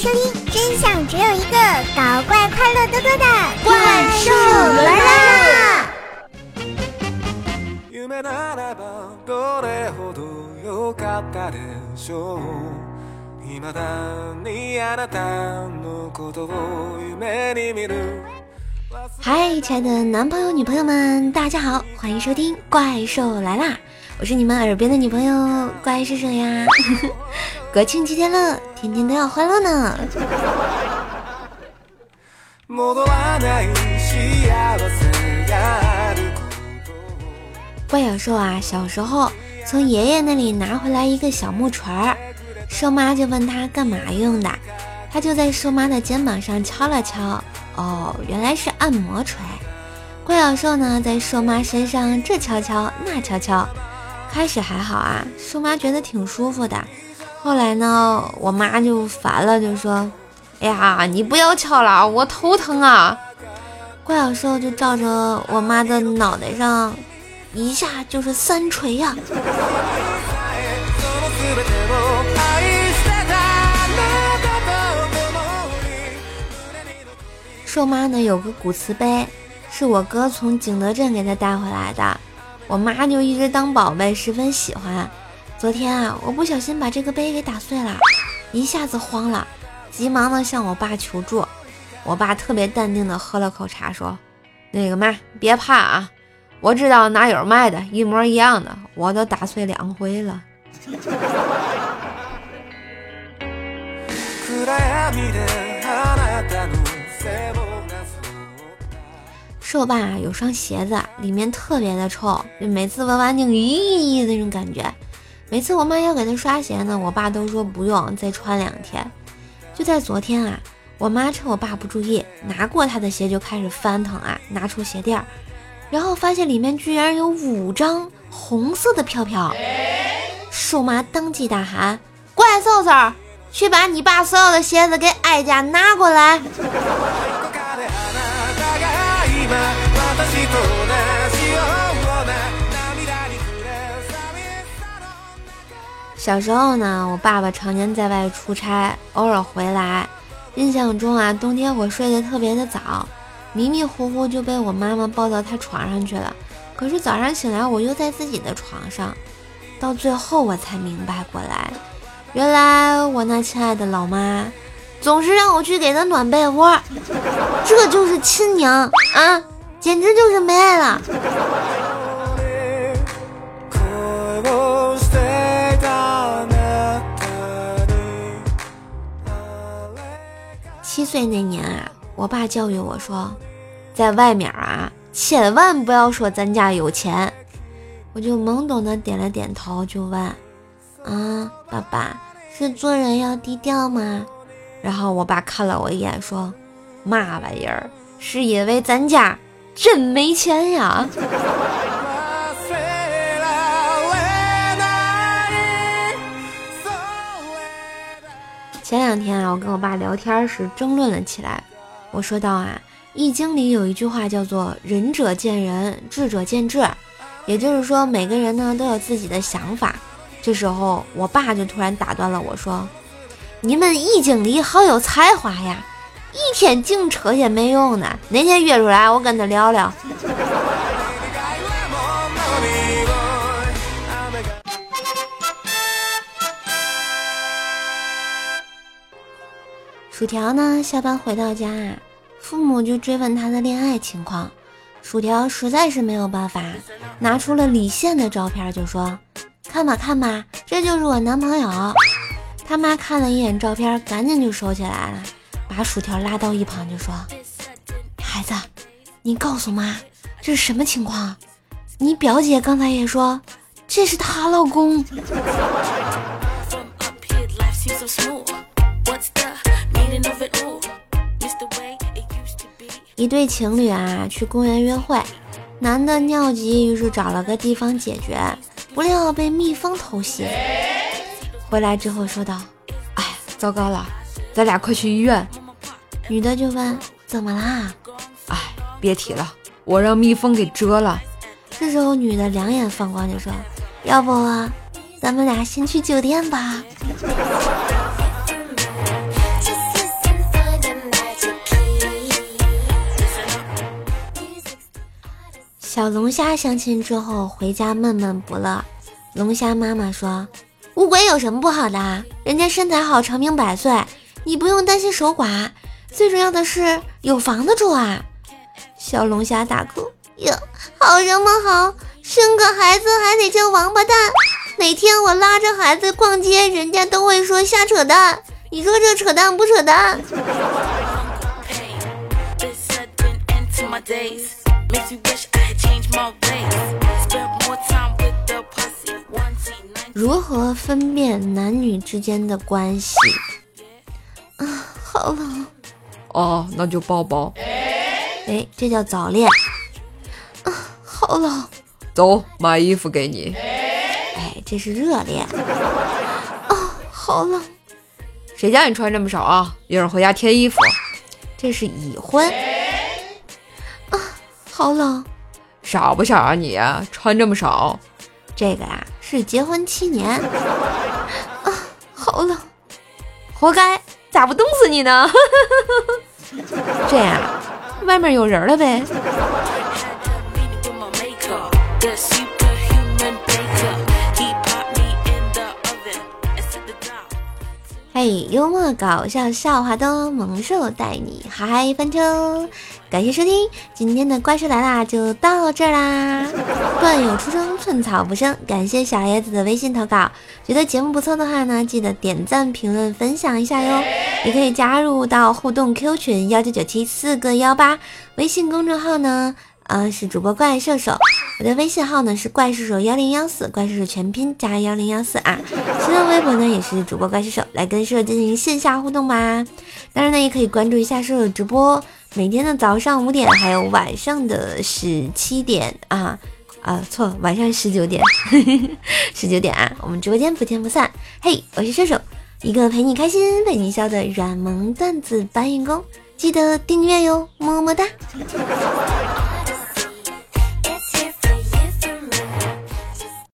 收听，真相只有一个，搞怪快乐多多的怪兽来啦！嗨，亲爱的男朋友、女朋友们，大家好，欢迎收听《怪兽来啦》，我是你们耳边的女朋友怪兽兽呀。国庆七天乐，天天都要欢乐呢。怪小兽啊，小时候从爷爷那里拿回来一个小木锤儿，兽妈就问他干嘛用的，他就在兽妈的肩膀上敲了敲，哦，原来是按摩锤。怪小兽呢，在兽妈身上这敲敲那敲敲，开始还好啊，兽妈觉得挺舒服的。后来呢，我妈就烦了，就说：“哎呀，你不要敲了，我头疼啊！”怪小兽就照着我妈的脑袋上，一下就是三锤呀。兽妈呢有个古瓷杯，是我哥从景德镇给她带回来的，我妈就一直当宝贝，十分喜欢。昨天啊，我不小心把这个杯给打碎了，一下子慌了，急忙的向我爸求助。我爸特别淡定的喝了口茶，说：“那个嘛，别怕啊，我知道哪有卖的一模一样的，我都打碎两回了。” 说我爸有双鞋子，里面特别的臭，就每次闻完就咦那种感觉。每次我妈要给他刷鞋呢，我爸都说不用，再穿两天。就在昨天啊，我妈趁我爸不注意，拿过他的鞋就开始翻腾啊，拿出鞋垫儿，然后发现里面居然有五张红色的票票。瘦妈当即大喊：“怪兽兽，去把你爸所有的鞋子给哀家拿过来！”小时候呢，我爸爸常年在外出差，偶尔回来。印象中啊，冬天我睡得特别的早，迷迷糊糊就被我妈妈抱到他床上去了。可是早上醒来，我又在自己的床上。到最后我才明白过来，原来我那亲爱的老妈总是让我去给她暖被窝，这就是亲娘啊，简直就是没爱了。七岁那年啊，我爸教育我说，在外面啊，千万不要说咱家有钱。我就懵懂的点了点头，就问：“啊，爸爸，是做人要低调吗？”然后我爸看了我一眼，说：“嘛玩意儿？是因为咱家真没钱呀。”前两天啊，我跟我爸聊天时争论了起来。我说到啊，《易经》里有一句话叫做“仁者见仁，智者见智”，也就是说每个人呢都有自己的想法。这时候我爸就突然打断了我说：“你们易经里好有才华呀，一天净扯些没用的。哪天约出来，我跟他聊聊。”薯条呢？下班回到家，父母就追问他的恋爱情况。薯条实在是没有办法，拿出了李现的照片，就说：“看吧，看吧，这就是我男朋友。”他妈看了一眼照片，赶紧就收起来了，把薯条拉到一旁就说：“孩子，你告诉妈，这是什么情况？你表姐刚才也说这是她老公。”一对情侣啊，去公园约会，男的尿急，于是找了个地方解决，不料被蜜蜂偷袭。回来之后说道：“哎，糟糕了，咱俩快去医院。”女的就问：“怎么啦？”“哎，别提了，我让蜜蜂给蛰了。”这时候，女的两眼放光，就说：“要不，咱们俩先去酒店吧。”小龙虾相亲之后回家闷闷不乐，龙虾妈妈说：“乌龟有什么不好的？人家身材好，长命百岁，你不用担心守寡，最重要的是有房子住啊！”小龙虾大哭：“哟，好什么好？生个孩子还得叫王八蛋！每天我拉着孩子逛街，人家都会说瞎扯淡。你说这扯淡不扯淡？”如何分辨男女之间的关系？啊，好冷。哦，那就抱抱。哎，这叫早恋。啊，好冷。走，买衣服给你。哎，这是热恋。啊，好冷。谁叫你穿这么少啊？一会儿回家添衣服。这是已婚。啊，好冷。傻不傻啊你？穿这么少？这个呀是结婚七年。啊，好冷，活该，咋不冻死你呢？这样，外面有人了呗。嘿，幽默搞笑笑话多，萌兽带你嗨翻车！感谢收听今天的怪兽来啦，就到这儿啦。段友出生，寸草不生。感谢小叶子的微信投稿，觉得节目不错的话呢，记得点赞、评论、分享一下哟。也可以加入到互动 Q 群幺九九七四个幺八，微信公众号呢。呃，是主播怪兽手，我的微信号呢是怪兽手幺零幺四，怪兽手全拼加幺零幺四啊。新浪微博呢也是主播怪兽手，来跟兽手进行线下互动吧。当然呢，也可以关注一下兽手直播，每天的早上五点，还有晚上的十七点啊啊，错，晚上十九点，十九点啊，我们直播间不见不散。嘿，我是射手，一个陪你开心、陪你笑的软萌段子搬运工，记得订阅哟，么么哒。